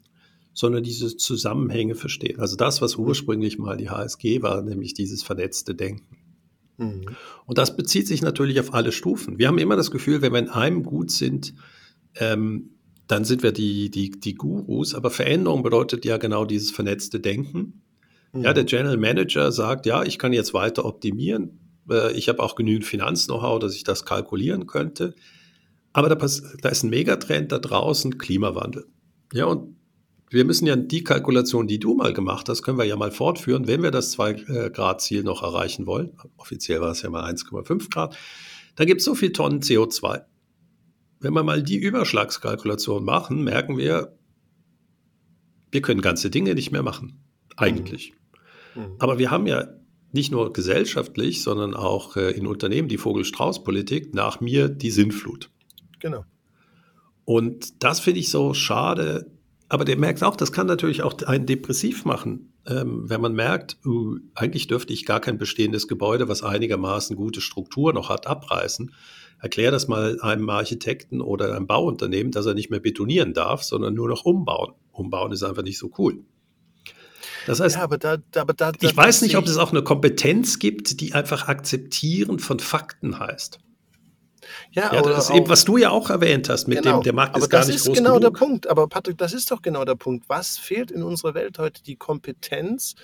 S3: sondern diese Zusammenhänge verstehen. Also das, was ursprünglich mal die HSG war, nämlich dieses vernetzte Denken. Mhm. Und das bezieht sich natürlich auf alle Stufen. Wir haben immer das Gefühl, wenn wir in einem gut sind, ähm, dann sind wir die, die, die Gurus. Aber Veränderung bedeutet ja genau dieses vernetzte Denken. Mhm. Ja, der General Manager sagt, ja, ich kann jetzt weiter optimieren. Äh, ich habe auch genügend Finanz-Know-how, dass ich das kalkulieren könnte. Aber da, da ist ein Megatrend da draußen, Klimawandel. Ja, und wir müssen ja die Kalkulation, die du mal gemacht hast, können wir ja mal fortführen, wenn wir das 2-Grad-Ziel noch erreichen wollen. Offiziell war es ja mal 1,5 Grad. Da gibt es so viel Tonnen CO2 wenn wir mal die Überschlagskalkulation machen, merken wir, wir können ganze Dinge nicht mehr machen. Eigentlich. Mhm. mhm. Aber wir haben ja nicht nur gesellschaftlich, sondern auch äh, in Unternehmen die Vogel-Strauß-Politik, nach mir die Sinnflut.
S2: Genau.
S3: Und das finde ich so schade. Aber der merkt auch, das kann natürlich auch einen depressiv machen, ähm, wenn man merkt, uh, eigentlich dürfte ich gar kein bestehendes Gebäude, was einigermaßen gute Struktur noch hat, abreißen Erklär das mal einem Architekten oder einem Bauunternehmen, dass er nicht mehr betonieren darf, sondern nur noch umbauen. Umbauen ist einfach nicht so cool. Das heißt, ja, aber da, aber da, ich weiß nicht, ob es auch eine Kompetenz gibt, die einfach akzeptieren von Fakten heißt. Ja, ja das ist eben, was du ja auch erwähnt hast, mit genau. dem, der Markt ist gar nicht
S2: groß Das ist genau der Punkt. Aber Patrick, das ist doch genau der Punkt. Was fehlt in unserer Welt heute? Die Kompetenz,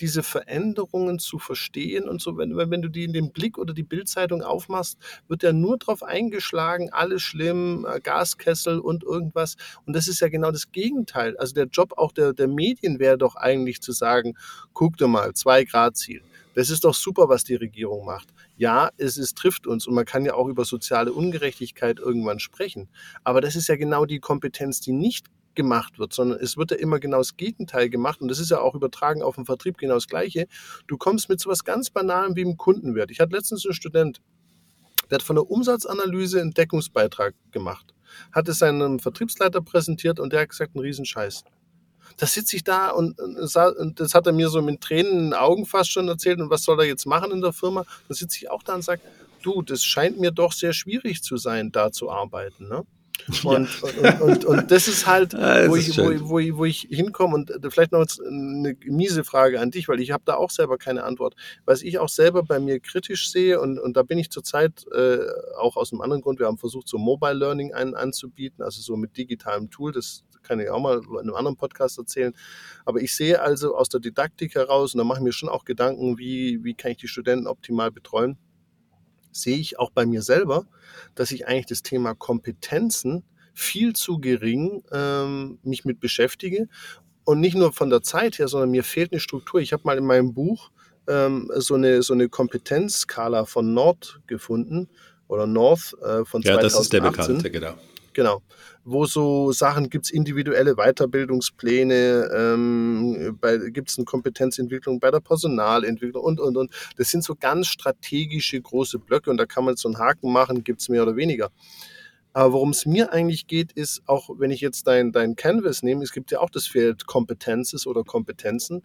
S2: diese Veränderungen zu verstehen und so. Wenn, wenn du die in den Blick oder die Bildzeitung aufmachst, wird ja nur drauf eingeschlagen, alles schlimm, äh, Gaskessel und irgendwas. Und das ist ja genau das Gegenteil. Also der Job auch der, der Medien wäre doch eigentlich zu sagen, guck dir mal, zwei Grad Ziel. Das ist doch super, was die Regierung macht ja, es ist, trifft uns und man kann ja auch über soziale Ungerechtigkeit irgendwann sprechen. Aber das ist ja genau die Kompetenz, die nicht gemacht wird, sondern es wird ja immer genau das Gegenteil gemacht und das ist ja auch übertragen auf den Vertrieb genau das Gleiche. Du kommst mit so was ganz Banalem wie im Kundenwert. Ich hatte letztens einen Student, der hat von der Umsatzanalyse einen Deckungsbeitrag gemacht, hat es seinem Vertriebsleiter präsentiert und der hat gesagt, ein Riesenscheiß da sitze ich da und, und, das hat er mir so mit Tränen in den Augen fast schon erzählt und was soll er jetzt machen in der Firma? Da sitze ich auch da und sage, du, das scheint mir doch sehr schwierig zu sein, da zu arbeiten. Ne? Und, ja. und, und, und, das ist halt, ja, wo, ist ich, wo, wo, ich, wo ich hinkomme. Und vielleicht noch eine miese Frage an dich, weil ich habe da auch selber keine Antwort. Was ich auch selber bei mir kritisch sehe, und, und da bin ich zurzeit äh, auch aus einem anderen Grund, wir haben versucht, so Mobile Learning ein, anzubieten, also so mit digitalem Tool, das kann ich auch mal in einem anderen Podcast erzählen. Aber ich sehe also aus der Didaktik heraus, und da mache ich mir schon auch Gedanken, wie, wie kann ich die Studenten optimal betreuen, sehe ich auch bei mir selber, dass ich eigentlich das Thema Kompetenzen viel zu gering ähm, mich mit beschäftige. Und nicht nur von der Zeit her, sondern mir fehlt eine Struktur. Ich habe mal in meinem Buch ähm, so eine, so eine Kompetenzskala von Nord gefunden oder North äh, von ja, 2018. Ja, das ist der bekannte, genau. Genau. Wo so Sachen gibt es individuelle Weiterbildungspläne, ähm, gibt es eine Kompetenzentwicklung bei der Personalentwicklung und, und, und. Das sind so ganz strategische große Blöcke und da kann man so einen Haken machen, gibt es mehr oder weniger. Aber worum es mir eigentlich geht, ist, auch wenn ich jetzt dein, dein Canvas nehme, es gibt ja auch das Feld Competences oder Kompetenzen.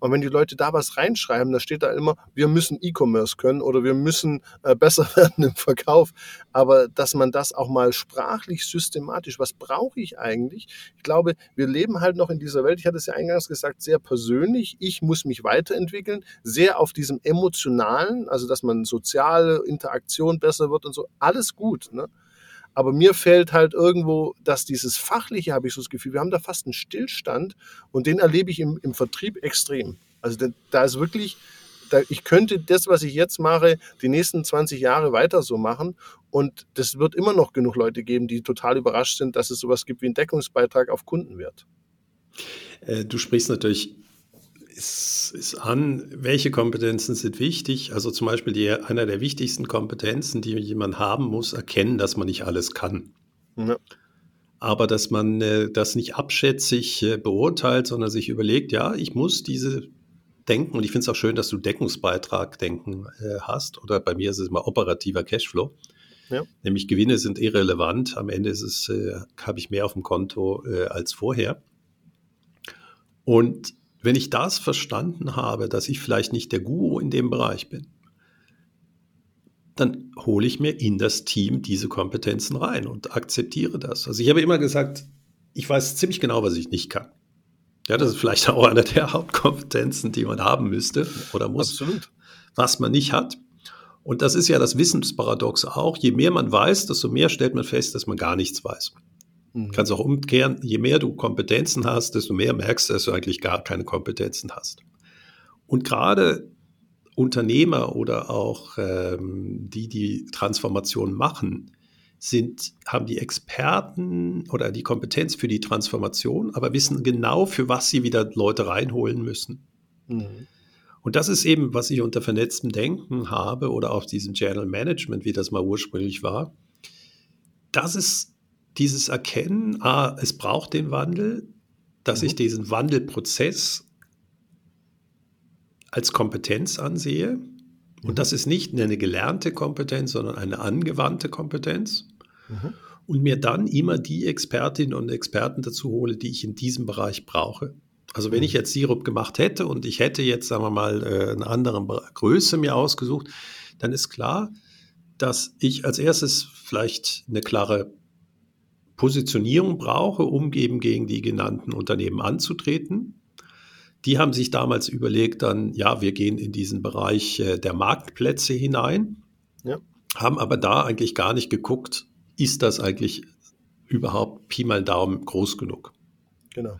S2: Und wenn die Leute da was reinschreiben, da steht da immer, wir müssen E-Commerce können oder wir müssen äh, besser werden im Verkauf. Aber dass man das auch mal sprachlich systematisch, was brauche ich eigentlich? Ich glaube, wir leben halt noch in dieser Welt, ich hatte es ja eingangs gesagt, sehr persönlich. Ich muss mich weiterentwickeln, sehr auf diesem emotionalen, also dass man soziale Interaktion besser wird und so. Alles gut. Ne? Aber mir fällt halt irgendwo, dass dieses Fachliche, habe ich so das Gefühl, wir haben da fast einen Stillstand und den erlebe ich im, im Vertrieb extrem. Also da, da ist wirklich, da, ich könnte das, was ich jetzt mache, die nächsten 20 Jahre weiter so machen und das wird immer noch genug Leute geben, die total überrascht sind, dass es sowas gibt wie einen Deckungsbeitrag auf Kundenwert.
S3: Äh, du sprichst natürlich ist, ist an, welche Kompetenzen sind wichtig. Also zum Beispiel die, einer der wichtigsten Kompetenzen, die jemand haben muss, erkennen, dass man nicht alles kann. Ja. Aber dass man äh, das nicht abschätzig äh, beurteilt, sondern sich überlegt, ja, ich muss diese denken, und ich finde es auch schön, dass du Deckungsbeitrag denken äh, hast, oder bei mir ist es immer operativer Cashflow. Ja. Nämlich Gewinne sind irrelevant. Am Ende ist es, äh, habe ich mehr auf dem Konto äh, als vorher. Und wenn ich das verstanden habe, dass ich vielleicht nicht der Guru in dem Bereich bin, dann hole ich mir in das Team diese Kompetenzen rein und akzeptiere das. Also ich habe immer gesagt, ich weiß ziemlich genau, was ich nicht kann. Ja, das ist vielleicht auch eine der Hauptkompetenzen, die man haben müsste oder muss, Absolut. was man nicht hat. Und das ist ja das Wissensparadox auch. Je mehr man weiß, desto mehr stellt man fest, dass man gar nichts weiß. Mhm. Kannst auch umkehren, je mehr du Kompetenzen hast, desto mehr merkst du, dass du eigentlich gar keine Kompetenzen hast. Und gerade Unternehmer oder auch ähm, die, die Transformation machen, sind, haben die Experten oder die Kompetenz für die Transformation, aber wissen genau, für was sie wieder Leute reinholen müssen. Mhm. Und das ist eben, was ich unter vernetztem Denken habe oder auch diesem Channel Management, wie das mal ursprünglich war. Das ist dieses Erkennen, ah, es braucht den Wandel, dass mhm. ich diesen Wandelprozess als Kompetenz ansehe. Mhm. Und das ist nicht eine gelernte Kompetenz, sondern eine angewandte Kompetenz. Mhm. Und mir dann immer die Expertinnen und Experten dazu hole, die ich in diesem Bereich brauche. Also wenn ich mhm. jetzt Sirup gemacht hätte und ich hätte jetzt, sagen wir mal, äh, eine andere Größe mir ausgesucht, dann ist klar, dass ich als erstes vielleicht eine klare Positionierung brauche, um eben gegen die genannten Unternehmen anzutreten. Die haben sich damals überlegt, dann, ja, wir gehen in diesen Bereich äh, der Marktplätze hinein, ja. haben aber da eigentlich gar nicht geguckt, ist das eigentlich überhaupt Pi mal Daumen groß genug. Genau.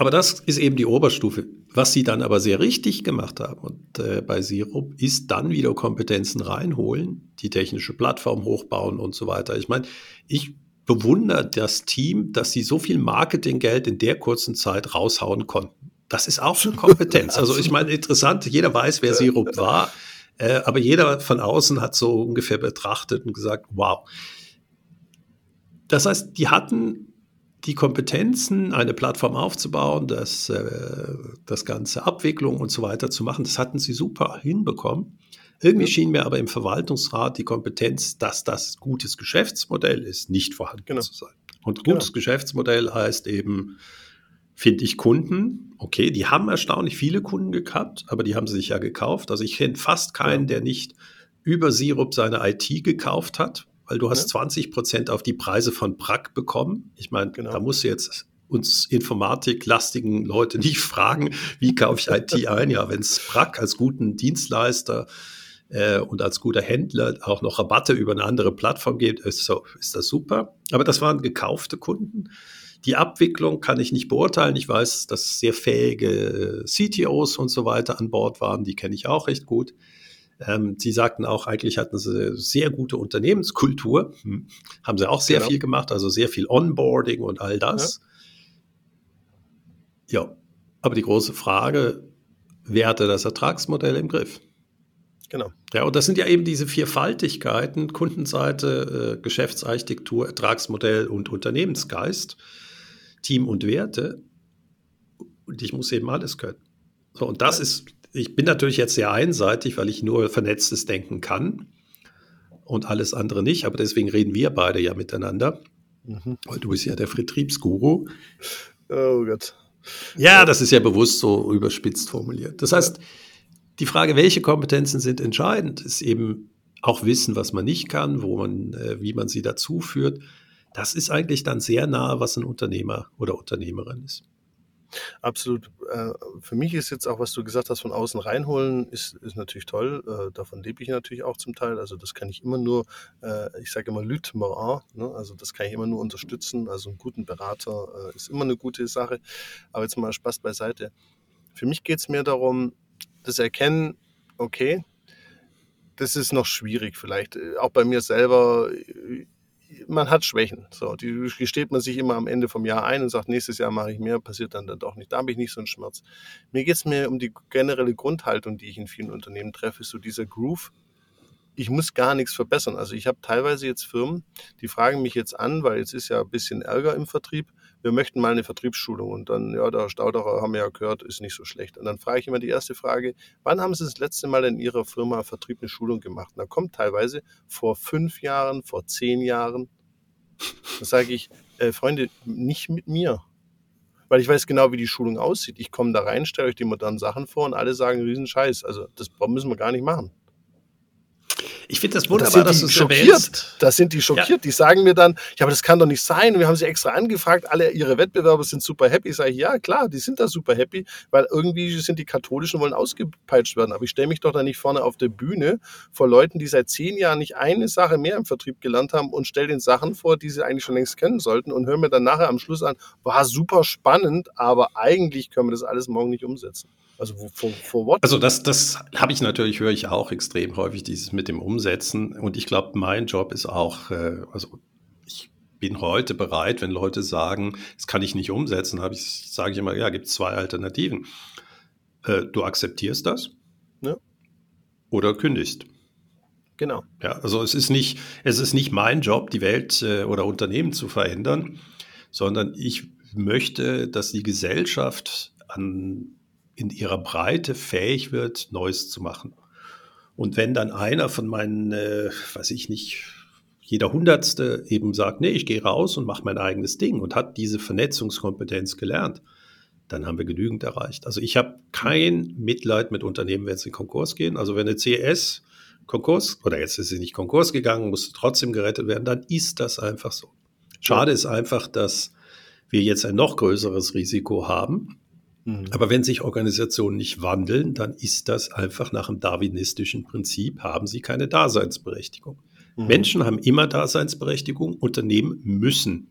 S3: Aber das ist eben die Oberstufe. Was sie dann aber sehr richtig gemacht haben und äh, bei Sirup ist dann wieder Kompetenzen reinholen, die technische Plattform hochbauen und so weiter. Ich meine, ich bewundere das Team, dass sie so viel Marketinggeld in der kurzen Zeit raushauen konnten. Das ist auch eine Kompetenz. Also ich meine, interessant, jeder weiß, wer Sirup war, äh, aber jeder von außen hat so ungefähr betrachtet und gesagt, wow. Das heißt, die hatten die Kompetenzen, eine Plattform aufzubauen, das, äh, das ganze Abwicklung und so weiter zu machen, das hatten sie super hinbekommen. Irgendwie ja. schien mir aber im Verwaltungsrat die Kompetenz, dass das gutes Geschäftsmodell ist, nicht vorhanden genau. zu sein. Und gutes genau. Geschäftsmodell heißt eben, finde ich Kunden, okay, die haben erstaunlich viele Kunden gehabt, aber die haben sie sich ja gekauft. Also ich kenne fast keinen, ja. der nicht über Sirup seine IT gekauft hat, weil du hast ja. 20 Prozent auf die Preise von Brack bekommen. Ich meine, genau. da musst du jetzt uns informatiklastigen Leute nicht fragen, wie kaufe ich IT ein? Ja, wenn es Brack als guten Dienstleister äh, und als guter Händler auch noch Rabatte über eine andere Plattform gibt, ist, so, ist das super. Aber das waren gekaufte Kunden. Die Abwicklung kann ich nicht beurteilen. Ich weiß, dass sehr fähige CTOs und so weiter an Bord waren. Die kenne ich auch recht gut. Ähm, sie sagten auch, eigentlich hatten sie eine sehr gute Unternehmenskultur. Hm. Haben sie auch sehr genau. viel gemacht, also sehr viel Onboarding und all das. Ja. ja. Aber die große Frage, wer hatte das Ertragsmodell im Griff? Genau. Ja, und das sind ja eben diese Vierfaltigkeiten, Kundenseite, äh, Geschäftsarchitektur, Ertragsmodell und Unternehmensgeist, Team und Werte. Und ich muss eben alles können. So, und das ist ich bin natürlich jetzt sehr einseitig, weil ich nur vernetztes Denken kann und alles andere nicht. Aber deswegen reden wir beide ja miteinander. Mhm. Weil du bist ja der Vertriebsguru. Oh Gott. Ja, das ist ja bewusst so überspitzt formuliert. Das heißt, die Frage, welche Kompetenzen sind entscheidend, ist eben auch Wissen, was man nicht kann, wo man, äh, wie man sie dazu führt. Das ist eigentlich dann sehr nahe, was ein Unternehmer oder Unternehmerin ist.
S2: Absolut. Äh, für mich ist jetzt auch, was du gesagt hast, von außen reinholen, ist, ist natürlich toll. Äh, davon lebe ich natürlich auch zum Teil. Also das kann ich immer nur, äh, ich sage immer Lüt Morin, ne? also das kann ich immer nur unterstützen. Also einen guten Berater ist immer eine gute Sache. Aber jetzt mal Spaß beiseite. Für mich geht es mir darum, das Erkennen, okay, das ist noch schwierig vielleicht. Auch bei mir selber, man hat Schwächen. So, die gesteht man sich immer am Ende vom Jahr ein und sagt, nächstes Jahr mache ich mehr, passiert dann, dann doch nicht. Da habe ich nicht so einen Schmerz. Mir geht es mir um die generelle Grundhaltung, die ich in vielen Unternehmen treffe, so dieser Groove. Ich muss gar nichts verbessern. Also ich habe teilweise jetzt Firmen, die fragen mich jetzt an, weil jetzt ist ja ein bisschen Ärger im Vertrieb wir möchten mal eine Vertriebsschulung. Und dann, ja, der Stauderer, haben wir ja gehört, ist nicht so schlecht. Und dann frage ich immer die erste Frage, wann haben Sie das letzte Mal in Ihrer Firma Vertrieb eine Schulung gemacht? Und da kommt teilweise vor fünf Jahren, vor zehn Jahren. Da sage ich, äh, Freunde, nicht mit mir. Weil ich weiß genau, wie die Schulung aussieht. Ich komme da rein, stelle euch die modernen Sachen vor und alle sagen, Riesenscheiß. Also das müssen wir gar nicht machen.
S3: Ich finde das wunderbar,
S2: das dass du schockiert. Da sind die schockiert. Ja. Die sagen mir dann, ja, aber das kann doch nicht sein. wir haben sie extra angefragt. Alle ihre Wettbewerber sind super happy. Sage ich, ja, klar, die sind da super happy, weil irgendwie sind die Katholischen wollen ausgepeitscht werden. Aber ich stelle mich doch da nicht vorne auf der Bühne vor Leuten, die seit zehn Jahren nicht eine Sache mehr im Vertrieb gelernt haben und stelle den Sachen vor, die sie eigentlich schon längst kennen sollten und höre mir dann nachher am Schluss an, war super spannend, aber eigentlich können wir das alles morgen nicht umsetzen.
S3: Also for, for what? Also das, das habe ich natürlich, höre ich auch extrem häufig, dieses mit dem Umsetzen. Und ich glaube, mein Job ist auch, äh, also ich bin heute bereit, wenn Leute sagen, das kann ich nicht umsetzen, habe ich, sage ich immer, ja, gibt es zwei Alternativen. Äh, du akzeptierst das ja. oder kündigst. Genau. Ja, also es ist nicht, es ist nicht mein Job, die Welt äh, oder Unternehmen zu verändern, sondern ich möchte, dass die Gesellschaft an in ihrer Breite fähig wird, Neues zu machen. Und wenn dann einer von meinen, äh, weiß ich nicht, jeder Hundertste eben sagt, nee, ich gehe raus und mache mein eigenes Ding und hat diese Vernetzungskompetenz gelernt, dann haben wir genügend erreicht. Also ich habe kein Mitleid mit Unternehmen, wenn sie in Konkurs gehen. Also wenn eine CS Konkurs, oder jetzt ist sie nicht Konkurs gegangen, musste trotzdem gerettet werden, dann ist das einfach so. Schade ist einfach, dass wir jetzt ein noch größeres Risiko haben, Mhm. Aber wenn sich Organisationen nicht wandeln, dann ist das einfach nach dem darwinistischen Prinzip, haben sie keine Daseinsberechtigung. Mhm. Menschen haben immer Daseinsberechtigung, Unternehmen müssen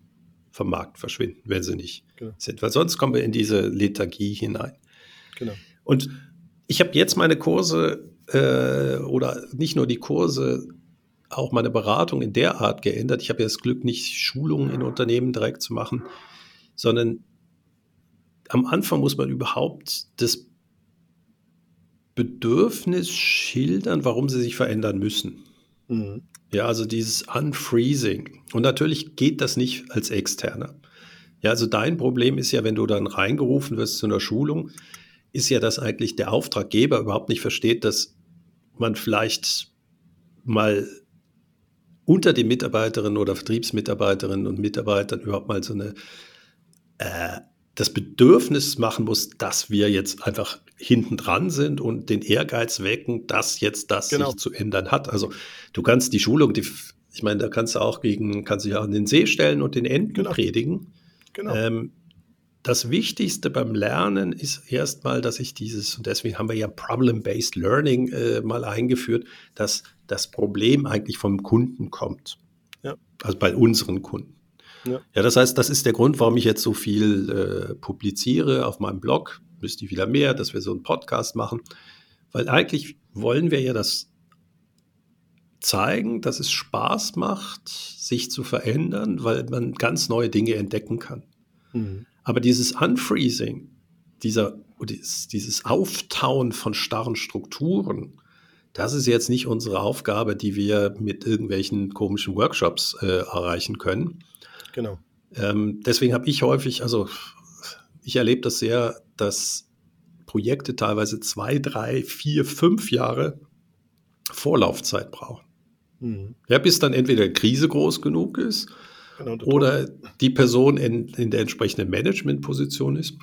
S3: vom Markt verschwinden, wenn sie nicht genau. sind, weil sonst kommen wir in diese Lethargie hinein. Genau. Und ich habe jetzt meine Kurse äh, oder nicht nur die Kurse, auch meine Beratung in der Art geändert. Ich habe ja das Glück, nicht Schulungen in Unternehmen direkt zu machen, sondern am Anfang muss man überhaupt das Bedürfnis schildern, warum sie sich verändern müssen. Mhm. Ja, also dieses Unfreezing. Und natürlich geht das nicht als Externer. Ja, also dein Problem ist ja, wenn du dann reingerufen wirst zu einer Schulung, ist ja, dass eigentlich der Auftraggeber überhaupt nicht versteht, dass man vielleicht mal unter den Mitarbeiterinnen oder Vertriebsmitarbeiterinnen und Mitarbeitern überhaupt mal so eine äh, das Bedürfnis machen muss, dass wir jetzt einfach hinten dran sind und den Ehrgeiz wecken, dass jetzt das genau. sich zu ändern hat. Also du kannst die Schulung, die Ich meine, da kannst du auch gegen, kannst du ja an den See stellen und den Enten
S2: Genau.
S3: predigen.
S2: Genau.
S3: Ähm, das Wichtigste beim Lernen ist erstmal, dass ich dieses, und deswegen haben wir ja Problem-Based Learning äh, mal eingeführt, dass das Problem eigentlich vom Kunden kommt.
S2: Ja.
S3: Also bei unseren Kunden.
S2: Ja.
S3: ja, das heißt, das ist der Grund, warum ich jetzt so viel äh, publiziere auf meinem Blog. Müsste ich wieder mehr, dass wir so einen Podcast machen. Weil eigentlich wollen wir ja das zeigen, dass es Spaß macht, sich zu verändern, weil man ganz neue Dinge entdecken kann.
S2: Mhm.
S3: Aber dieses Unfreezing, dieser, dieses, dieses Auftauen von starren Strukturen, das ist jetzt nicht unsere Aufgabe, die wir mit irgendwelchen komischen Workshops äh, erreichen können.
S2: Genau.
S3: Ähm, deswegen habe ich häufig, also ich erlebe das sehr, dass Projekte teilweise zwei, drei, vier, fünf Jahre Vorlaufzeit brauchen.
S2: Mhm.
S3: Ja, bis dann entweder die Krise groß genug ist
S2: genau der
S3: oder die Person in, in der entsprechenden Managementposition ist.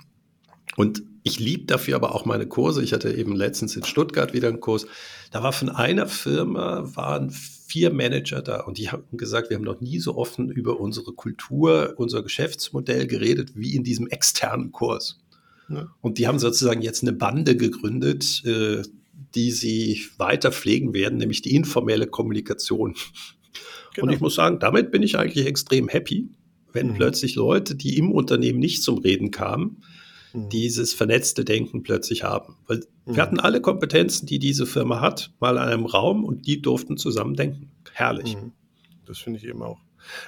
S3: Und ich liebe dafür aber auch meine Kurse. Ich hatte eben letztens in Stuttgart wieder einen Kurs. Da war von einer Firma, waren vier Manager da und die haben gesagt, wir haben noch nie so offen über unsere Kultur, unser Geschäftsmodell geredet wie in diesem externen Kurs.
S2: Ja.
S3: Und die haben sozusagen jetzt eine Bande gegründet, äh, die sie weiter pflegen werden, nämlich die informelle Kommunikation.
S2: Genau.
S3: Und ich muss sagen, damit bin ich eigentlich extrem happy, wenn
S2: Mhm.
S3: plötzlich Leute, die im Unternehmen nicht zum Reden kamen,
S2: Mhm.
S3: dieses vernetzte Denken plötzlich haben. Weil
S2: Mhm.
S3: wir hatten alle Kompetenzen, die diese Firma hat, mal in einem Raum und die durften zusammen denken. Herrlich.
S2: Mhm. Das finde ich eben auch.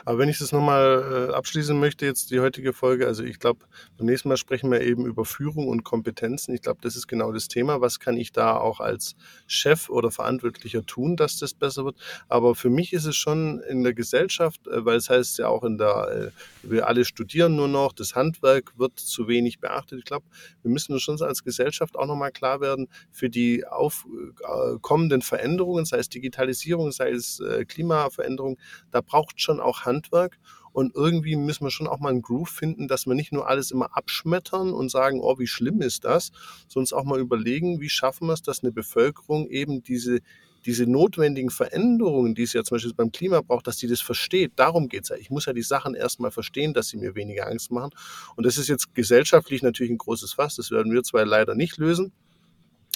S2: Aber wenn ich das nochmal äh, abschließen möchte, jetzt die heutige Folge, also ich glaube, beim nächsten Mal sprechen wir eben über Führung und Kompetenzen. Ich glaube, das ist genau das Thema. Was kann ich da auch als Chef oder Verantwortlicher tun, dass das besser wird? Aber für mich ist es schon in der Gesellschaft, äh, weil es heißt ja auch in der, äh, wir alle studieren nur noch, das Handwerk wird zu wenig beachtet. Ich glaube, wir müssen uns schon als Gesellschaft auch nochmal klar werden, für die aufkommenden Veränderungen, sei es Digitalisierung, sei es äh, Klimaveränderung, da braucht schon auch Handwerk. Und irgendwie müssen wir schon auch mal einen Groove finden, dass wir nicht nur alles immer abschmettern und sagen, oh, wie schlimm ist das, sondern auch mal überlegen, wie schaffen wir es, dass eine Bevölkerung eben diese, diese notwendigen Veränderungen, die es ja zum Beispiel beim Klima braucht, dass die das versteht. Darum geht es ja. Ich muss ja die Sachen erstmal verstehen, dass sie mir weniger Angst machen. Und das ist jetzt gesellschaftlich natürlich ein großes Fass. Das werden wir zwei leider nicht lösen.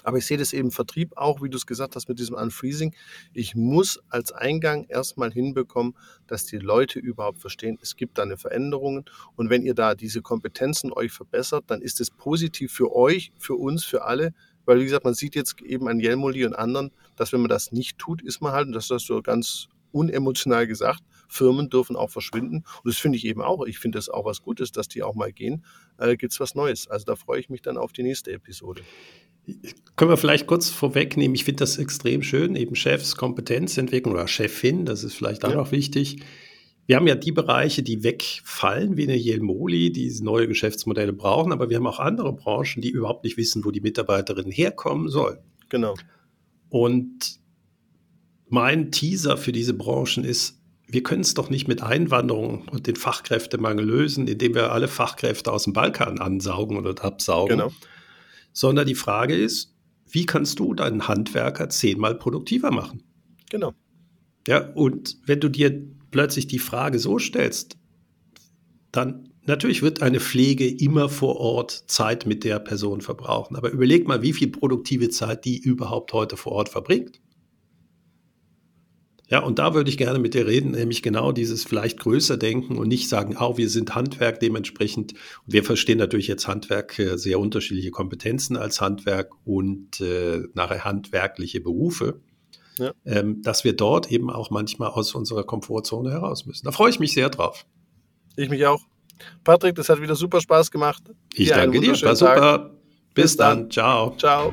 S2: Aber ich sehe das eben Vertrieb auch, wie du es gesagt hast, mit diesem Unfreezing. Ich muss als Eingang erstmal hinbekommen, dass die Leute überhaupt verstehen, es gibt da eine Veränderung. Und wenn ihr da diese Kompetenzen euch verbessert, dann ist es positiv für euch, für uns, für alle. Weil, wie gesagt, man sieht jetzt eben an Jelmoli und anderen, dass wenn man das nicht tut, ist man halt, und das hast du ganz unemotional gesagt, Firmen dürfen auch verschwinden. Und das finde ich eben auch. Ich finde das auch was Gutes, dass die auch mal gehen. Äh, Gibt es was Neues. Also da freue ich mich dann auf die nächste Episode.
S3: Können wir vielleicht kurz vorwegnehmen, ich finde das extrem schön, eben Chefs Kompetenzentwicklung oder Chefin, das ist vielleicht auch
S2: Ja.
S3: noch wichtig. Wir haben ja die Bereiche, die wegfallen, wie eine Jelmoli, die neue Geschäftsmodelle brauchen, aber wir haben auch andere Branchen, die überhaupt nicht wissen, wo die Mitarbeiterinnen herkommen sollen.
S2: Genau.
S3: Und mein Teaser für diese Branchen ist, wir können es doch nicht mit Einwanderung und den Fachkräftemangel lösen, indem wir alle Fachkräfte aus dem Balkan ansaugen oder absaugen,
S2: Genau.
S3: Sondern die Frage ist, wie kannst du deinen Handwerker zehnmal produktiver machen?
S2: Genau.
S3: Ja, und wenn du dir plötzlich die Frage so stellst, dann natürlich wird eine Pflege immer vor Ort Zeit mit der Person verbrauchen. Aber überleg mal, wie viel produktive Zeit die überhaupt heute vor Ort verbringt. Ja, und da würde ich gerne mit dir reden, nämlich genau dieses vielleicht größer denken und nicht sagen, oh, wir sind Handwerk dementsprechend. Und wir verstehen natürlich jetzt Handwerk äh, sehr unterschiedliche Kompetenzen als Handwerk und äh, nachher handwerkliche Berufe
S2: Ja.
S3: ähm, dass wir dort eben auch manchmal aus unserer Komfortzone heraus müssen. Da freue ich mich sehr drauf.
S2: Ich mich auch. Patrick, das hat wieder super Spaß gemacht.
S3: Ich
S2: Dir
S3: danke dir, war super. Bis,
S2: Bis dann.
S3: dann. Ciao.
S2: Ciao.